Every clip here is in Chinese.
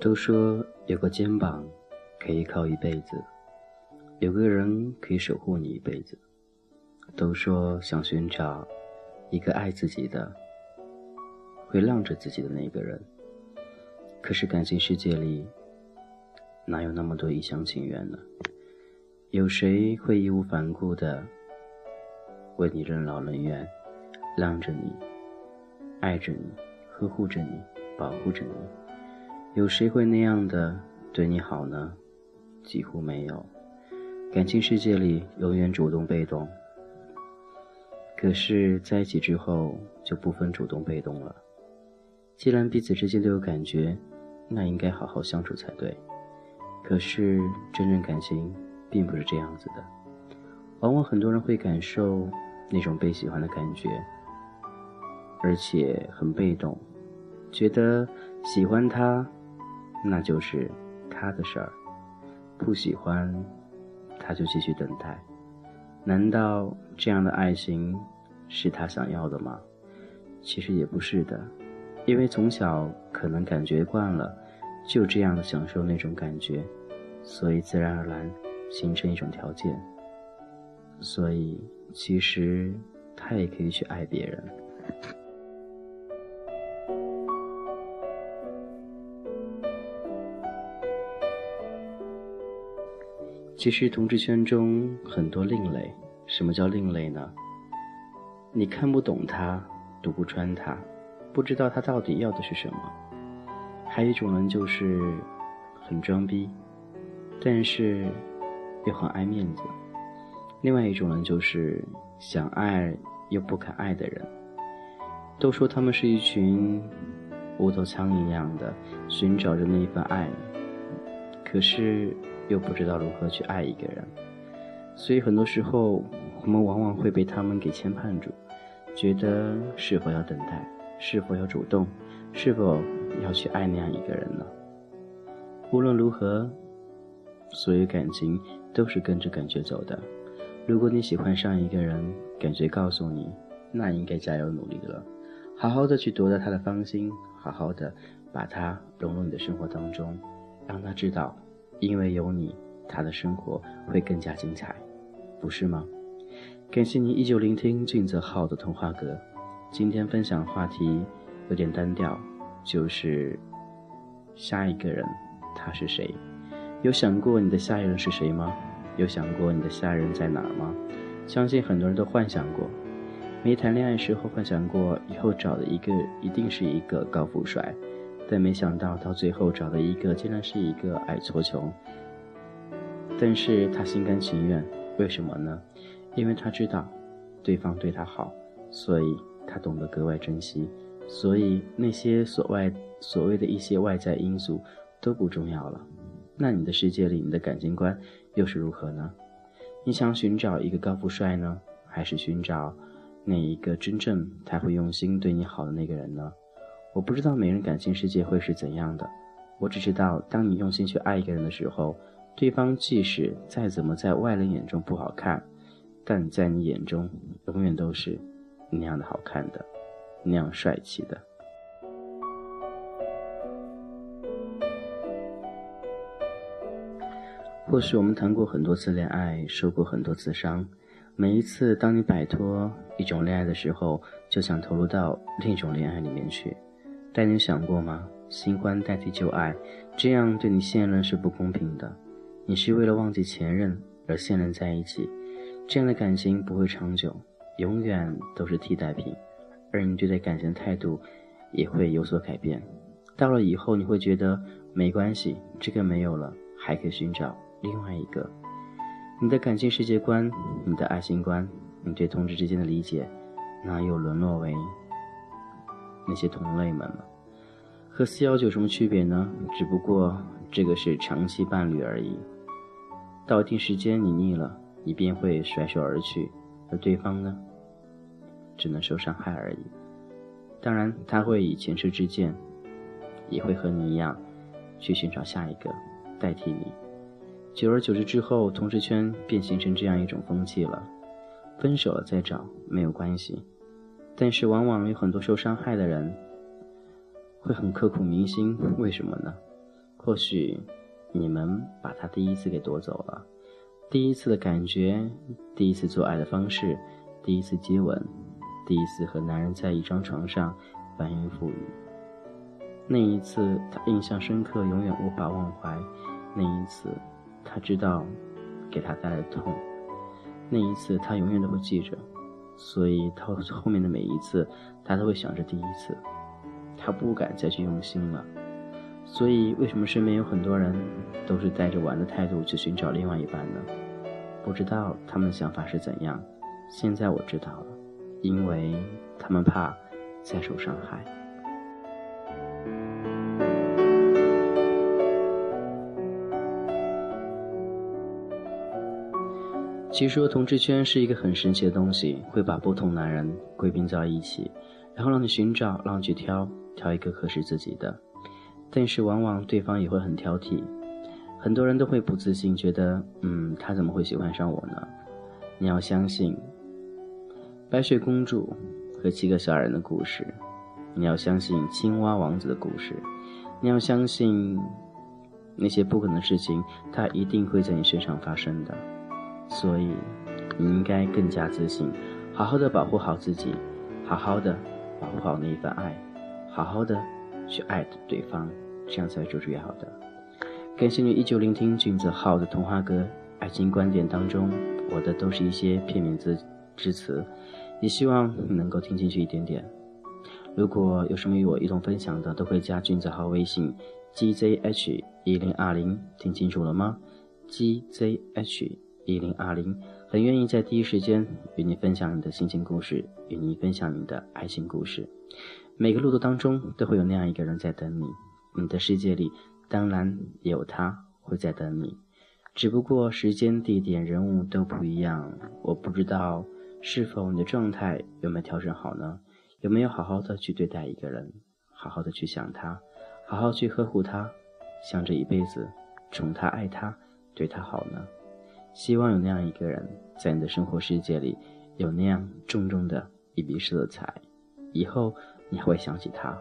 都说有个肩膀可以靠一辈子，有个人可以守护你一辈子。都说想寻找一个爱自己的、会让着自己的那个人。可是感情世界里哪有那么多一厢情愿呢？有谁会义无反顾的为你任劳任怨，让着你、爱着你、呵护着你、保护着你？有谁会那样的对你好呢？几乎没有。感情世界里永远主动被动。可是在一起之后就不分主动被动了。既然彼此之间都有感觉，那应该好好相处才对。可是真正感情并不是这样子的。往往很多人会感受那种被喜欢的感觉，而且很被动，觉得喜欢他。那就是他的事儿，不喜欢，他就继续等待。难道这样的爱情是他想要的吗？其实也不是的，因为从小可能感觉惯了，就这样的享受那种感觉，所以自然而然形成一种条件。所以其实他也可以去爱别人。其实同志圈中很多另类，什么叫另类呢？你看不懂他，读不穿他，不知道他到底要的是什么。还有一种人就是很装逼，但是又很爱面子。另外一种人就是想爱又不肯爱的人。都说他们是一群无头苍蝇一样的寻找着那份爱，可是。又不知道如何去爱一个人，所以很多时候我们往往会被他们给牵绊住，觉得是否要等待，是否要主动，是否要去爱那样一个人呢？无论如何，所有感情都是跟着感觉走的。如果你喜欢上一个人，感觉告诉你，那应该加油努力了，好好的去夺得他的芳心，好好的把他融入你的生活当中，让他知道。因为有你，他的生活会更加精彩，不是吗？感谢您依旧聆听俊泽浩的童话阁。今天分享话题有点单调，就是下一个人他是谁？有想过你的下一任是谁吗？有想过你的下一任在哪儿吗？相信很多人都幻想过，没谈恋爱时候幻想过以后找的一个一定是一个高富帅。但没想到，到最后找的一个竟然是一个矮矬穷。但是他心甘情愿，为什么呢？因为他知道，对方对他好，所以他懂得格外珍惜。所以那些所外所谓的一些外在因素都不重要了。那你的世界里，你的感情观又是如何呢？你想寻找一个高富帅呢，还是寻找那一个真正他会用心对你好的那个人呢？我不知道每人感情世界会是怎样的，我只知道，当你用心去爱一个人的时候，对方即使再怎么在外人眼中不好看，但在你眼中永远都是那样的好看的，那样帅气的。或许我们谈过很多次恋爱，受过很多次伤，每一次当你摆脱一种恋爱的时候，就想投入到另一种恋爱里面去。但你想过吗？新欢代替旧爱，这样对你现任是不公平的。你是为了忘记前任而现任在一起，这样的感情不会长久，永远都是替代品。而你对待感情的态度也会有所改变。到了以后，你会觉得没关系，这个没有了，还可以寻找另外一个。你的感情世界观，你的爱情观，你对同志之间的理解，哪有沦落为？那些同类们了，和四幺九有什么区别呢？只不过这个是长期伴侣而已。到一定时间你腻了，你便会甩手而去，而对方呢，只能受伤害而已。当然，他会以前车之鉴，也会和你一样，去寻找下一个代替你。久而久之之后，同事圈便形成这样一种风气了：分手了再找没有关系。但是往往有很多受伤害的人会很刻骨铭心，为什么呢？或许你们把他第一次给夺走了，第一次的感觉，第一次做爱的方式，第一次接吻，第一次和男人在一张床上翻云覆雨。那一次他印象深刻，永远无法忘怀。那一次他知道给他带来的痛，那一次他永远都会记着。所以他后面的每一次，他都会想着第一次，他不敢再去用心了。所以，为什么身边有很多人都是带着玩的态度去寻找另外一半呢？不知道他们的想法是怎样。现在我知道了，因为他们怕再受伤害。其实说同志圈是一个很神奇的东西，会把不同男人归并在一起，然后让你寻找，让你去挑，挑一个合适自己的。但是往往对方也会很挑剔，很多人都会不自信，觉得嗯，他怎么会喜欢上我呢？你要相信白雪公主和七个小矮人的故事，你要相信青蛙王子的故事，你要相信那些不可能的事情，它一定会在你身上发生的。所以你应该更加自信，好好的保护好自己，好好的保护好那一份爱，好好的。去爱对方，这样才是最好的。感谢你依旧聆听俊子浩的童话歌。爱情观点当中，我的都是一些片面之之词，也希望你能够听进去一点点。如果有什么与我一同分享的，都可以加俊子浩微信 gzh 一零二零，听清楚了吗？gzh 一零二零，很愿意在第一时间与你分享你的心情故事，与你分享你的爱情故事。每个路途当中都会有那样一个人在等你，你的世界里当然也有他会在等你，只不过时间、地点、人物都不一样。我不知道是否你的状态有没有调整好呢？有没有好好的去对待一个人，好好的去想他，好好去呵护他，想着一辈子宠他、爱他、对他好呢？希望有那样一个人在你的生活世界里有那样重重的一笔色彩，以后。你还会想起他，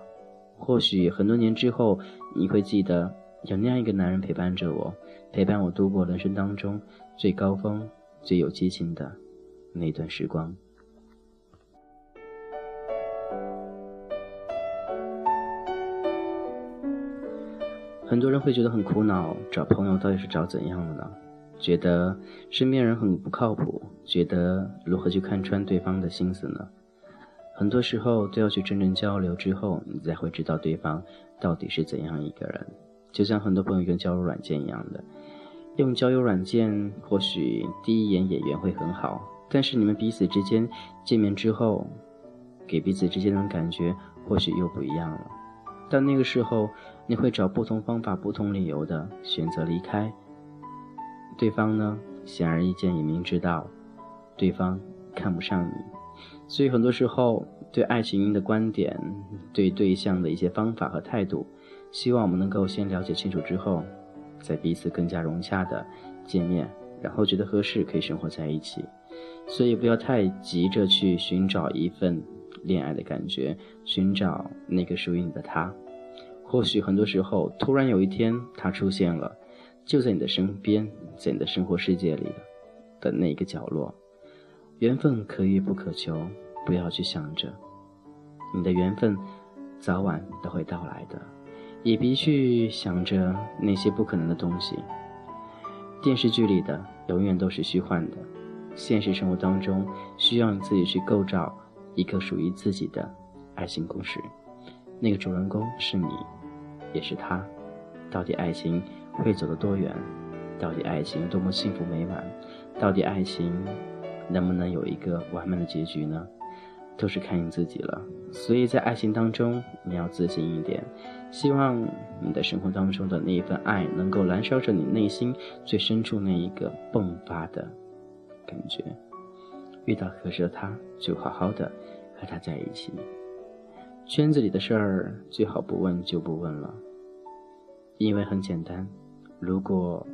或许很多年之后，你会记得有那样一个男人陪伴着我，陪伴我度过人生当中最高峰、最有激情的那段时光。很多人会觉得很苦恼，找朋友到底是找怎样的呢？觉得身边人很不靠谱，觉得如何去看穿对方的心思呢？很多时候都要去真正交流之后，你才会知道对方到底是怎样一个人。就像很多朋友用交友软件一样的，用交友软件或许第一眼眼缘会很好，但是你们彼此之间见面之后，给彼此之间的感觉或许又不一样了。到那个时候，你会找不同方法、不同理由的选择离开对方呢？显而易见，也明知道对方看不上你。所以很多时候，对爱情的观点，对对象的一些方法和态度，希望我们能够先了解清楚之后，再彼此更加融洽的见面，然后觉得合适可以生活在一起。所以不要太急着去寻找一份恋爱的感觉，寻找那个属于你的他。或许很多时候，突然有一天他出现了，就在你的身边，在你的生活世界里的那个角落。缘分可遇不可求，不要去想着你的缘分早晚都会到来的，也别去想着那些不可能的东西。电视剧里的永远都是虚幻的，现实生活当中需要你自己去构造一个属于自己的爱情故事。那个主人公是你，也是他。到底爱情会走得多远？到底爱情多么幸福美满？到底爱情？能不能有一个完美的结局呢？都是看你自己了。所以在爱情当中，你要自信一点。希望你的生活当中的那一份爱，能够燃烧着你内心最深处那一个迸发的感觉。遇到合适的他，就好好的和他在一起。圈子里的事儿，最好不问就不问了。因为很简单，如果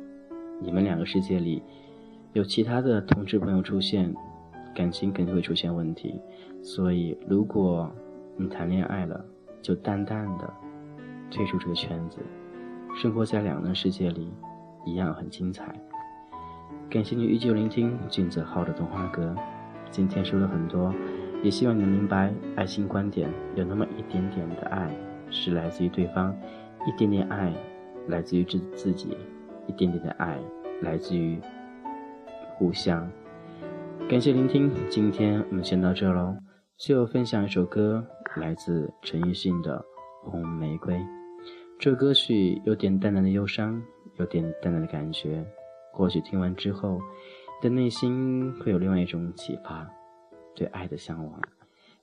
你们两个世界里。有其他的同志朋友出现，感情肯定会出现问题。所以，如果你谈恋爱了，就淡淡的退出这个圈子，生活在两人世界里，一样很精彩。感谢你依旧聆听俊泽浩的动画歌，今天说了很多，也希望你能明白，爱情观点有那么一点点的爱，是来自于对方，一点点爱，来自于自自己，一点点的爱，来自于互相。感谢聆听，今天我们先到这喽。最后分享一首歌，来自陈奕迅的《红玫瑰》。这歌曲有点淡淡的忧伤，有点淡淡的感觉。或许听完之后，的内心会有另外一种启发，对爱的向往，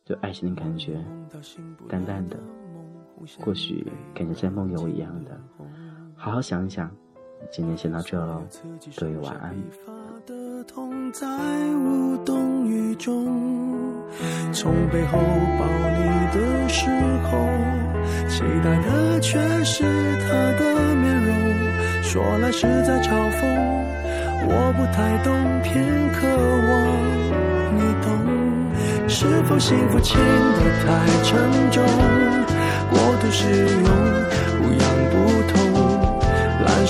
对爱情的感觉，淡淡的，或许感觉在梦游一样的。好好想一想，今天先到这喽，各位晚安。从背后抱你的时候，期待的却是他的面容。说来是在嘲讽，我不太懂，偏渴望你懂。是否幸福轻得太沉重，过度使用，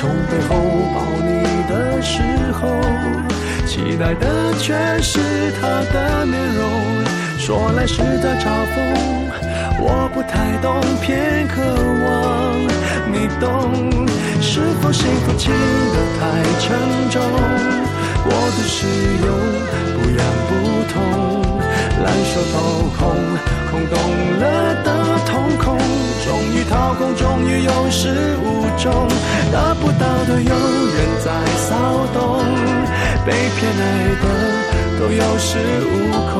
从背后抱你的时候，期待的却是他的面容。说来是在嘲讽，我不太懂，偏渴望你懂。是否幸福轻得太沉重，过度使用不痒不痛，烂熟透空。有人在骚动，被偏爱的都有恃无恐。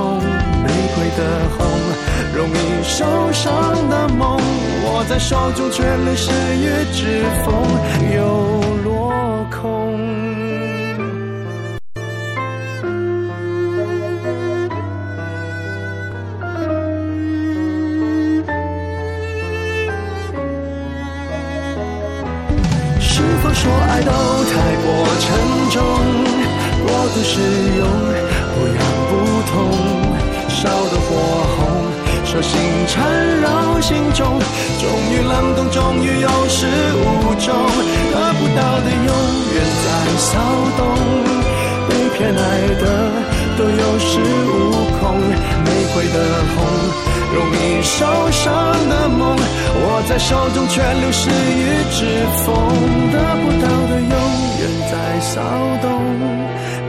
玫瑰的红，容易受伤的梦，握在手中却流失于指缝，又落空。过度使用不痒不痛，烧得火红，手心缠绕心中，终于冷冻，终于有始无终，得不到的永远在骚动，被偏爱的都有恃无恐，玫瑰的红。容易受伤的梦，握在手中却流失于指缝。得不到的永远在骚动，